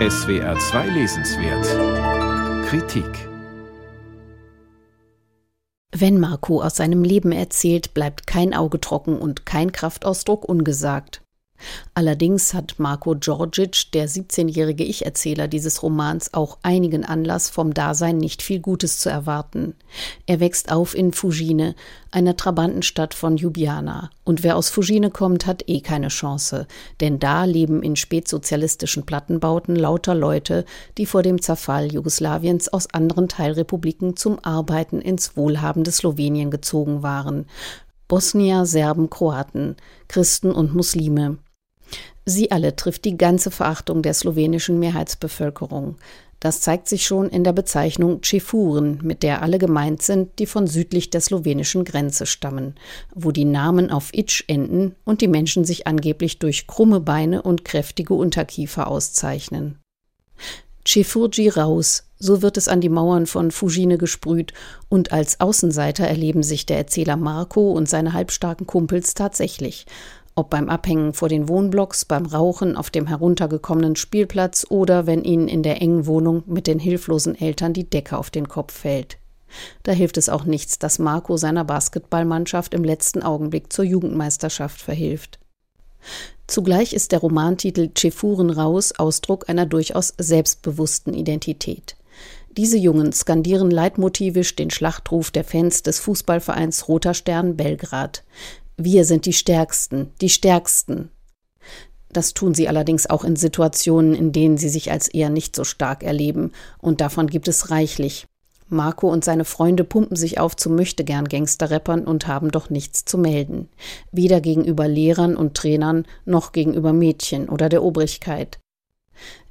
SWR 2 Lesenswert Kritik Wenn Marco aus seinem Leben erzählt, bleibt kein Auge trocken und kein Kraftausdruck ungesagt. Allerdings hat Marko Djordjic, der 17-jährige Ich-Erzähler dieses Romans, auch einigen Anlass, vom Dasein nicht viel Gutes zu erwarten. Er wächst auf in Fugine, einer Trabantenstadt von Ljubljana. Und wer aus Fugine kommt, hat eh keine Chance. Denn da leben in spätsozialistischen Plattenbauten lauter Leute, die vor dem Zerfall Jugoslawiens aus anderen Teilrepubliken zum Arbeiten ins wohlhabende Slowenien gezogen waren. Bosnier, Serben, Kroaten, Christen und Muslime. Sie alle trifft die ganze Verachtung der slowenischen Mehrheitsbevölkerung. Das zeigt sich schon in der Bezeichnung Cefuren, mit der alle gemeint sind, die von südlich der slowenischen Grenze stammen, wo die Namen auf Itsch enden und die Menschen sich angeblich durch krumme Beine und kräftige Unterkiefer auszeichnen. Cefurgi raus, so wird es an die Mauern von Fugine gesprüht, und als Außenseiter erleben sich der Erzähler Marco und seine halbstarken Kumpels tatsächlich ob beim Abhängen vor den Wohnblocks, beim Rauchen auf dem heruntergekommenen Spielplatz oder wenn ihnen in der engen Wohnung mit den hilflosen Eltern die Decke auf den Kopf fällt. Da hilft es auch nichts, dass Marco seiner Basketballmannschaft im letzten Augenblick zur Jugendmeisterschaft verhilft. Zugleich ist der Romantitel Cefuren raus Ausdruck einer durchaus selbstbewussten Identität. Diese Jungen skandieren leitmotivisch den Schlachtruf der Fans des Fußballvereins Roter Stern Belgrad. Wir sind die Stärksten, die Stärksten. Das tun sie allerdings auch in Situationen, in denen sie sich als eher nicht so stark erleben, und davon gibt es reichlich. Marco und seine Freunde pumpen sich auf zu möchtegern Gangsterrappern und haben doch nichts zu melden. Weder gegenüber Lehrern und Trainern noch gegenüber Mädchen oder der Obrigkeit.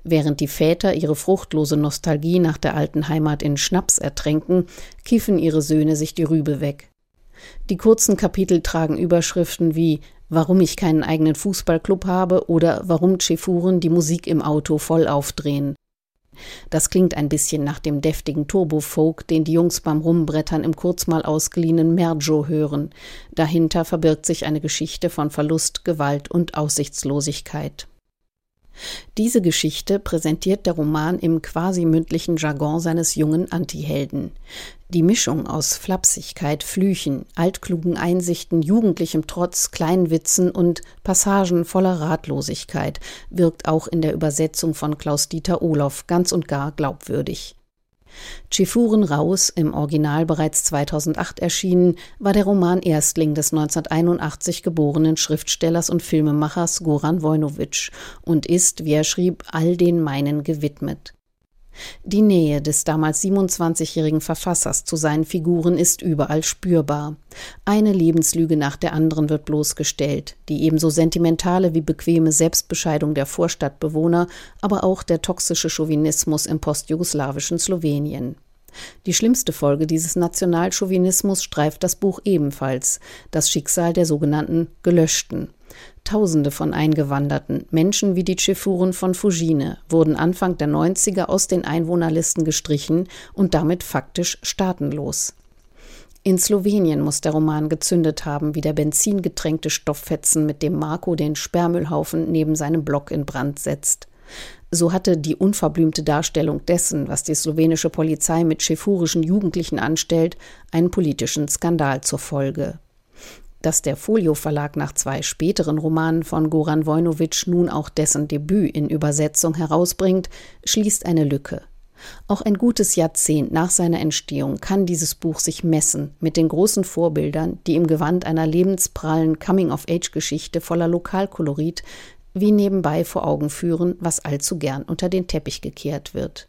Während die Väter ihre fruchtlose Nostalgie nach der alten Heimat in Schnaps ertränken, kiffen ihre Söhne sich die Rübe weg. Die kurzen Kapitel tragen Überschriften wie Warum ich keinen eigenen Fußballclub habe oder Warum Chefuren die Musik im Auto voll aufdrehen. Das klingt ein bisschen nach dem deftigen Turbo-Folk, den die Jungs beim Rumbrettern im kurz mal ausgeliehenen Merjo hören. Dahinter verbirgt sich eine Geschichte von Verlust, Gewalt und Aussichtslosigkeit. Diese Geschichte präsentiert der Roman im quasi mündlichen Jargon seines jungen Antihelden. Die Mischung aus Flapsigkeit, Flüchen, altklugen Einsichten, jugendlichem Trotz, Kleinwitzen und Passagen voller Ratlosigkeit wirkt auch in der Übersetzung von Klaus-Dieter Olof ganz und gar glaubwürdig. Chifuren raus, im Original bereits 2008 erschienen, war der Roman Erstling des 1981 geborenen Schriftstellers und Filmemachers Goran Vojnovic und ist, wie er schrieb, all den meinen gewidmet. Die Nähe des damals 27-jährigen Verfassers zu seinen Figuren ist überall spürbar. Eine Lebenslüge nach der anderen wird bloßgestellt, die ebenso sentimentale wie bequeme Selbstbescheidung der Vorstadtbewohner, aber auch der toxische Chauvinismus im postjugoslawischen Slowenien. Die schlimmste Folge dieses Nationalchauvinismus streift das Buch ebenfalls, das Schicksal der sogenannten Gelöschten. Tausende von Eingewanderten, Menschen wie die Chefuren von Fugine, wurden Anfang der 90er aus den Einwohnerlisten gestrichen und damit faktisch staatenlos. In Slowenien muss der Roman gezündet haben, wie der benzingetränkte Stofffetzen, mit dem Marco den Sperrmüllhaufen neben seinem Block in Brand setzt. So hatte die unverblümte Darstellung dessen, was die slowenische Polizei mit schefurischen Jugendlichen anstellt, einen politischen Skandal zur Folge. Dass der Folio Verlag nach zwei späteren Romanen von Goran Vojnovic nun auch dessen Debüt in Übersetzung herausbringt, schließt eine Lücke. Auch ein gutes Jahrzehnt nach seiner Entstehung kann dieses Buch sich messen mit den großen Vorbildern, die im Gewand einer lebensprallen Coming-of-Age-Geschichte voller Lokalkolorit wie nebenbei vor Augen führen, was allzu gern unter den Teppich gekehrt wird.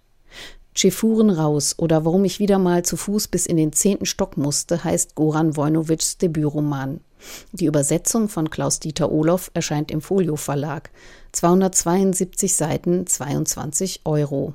Chefuren raus oder warum ich wieder mal zu Fuß bis in den zehnten Stock musste, heißt Goran Vojnovics Debütroman. Die Übersetzung von Klaus-Dieter Olof erscheint im Folio Verlag. 272 Seiten, 22 Euro.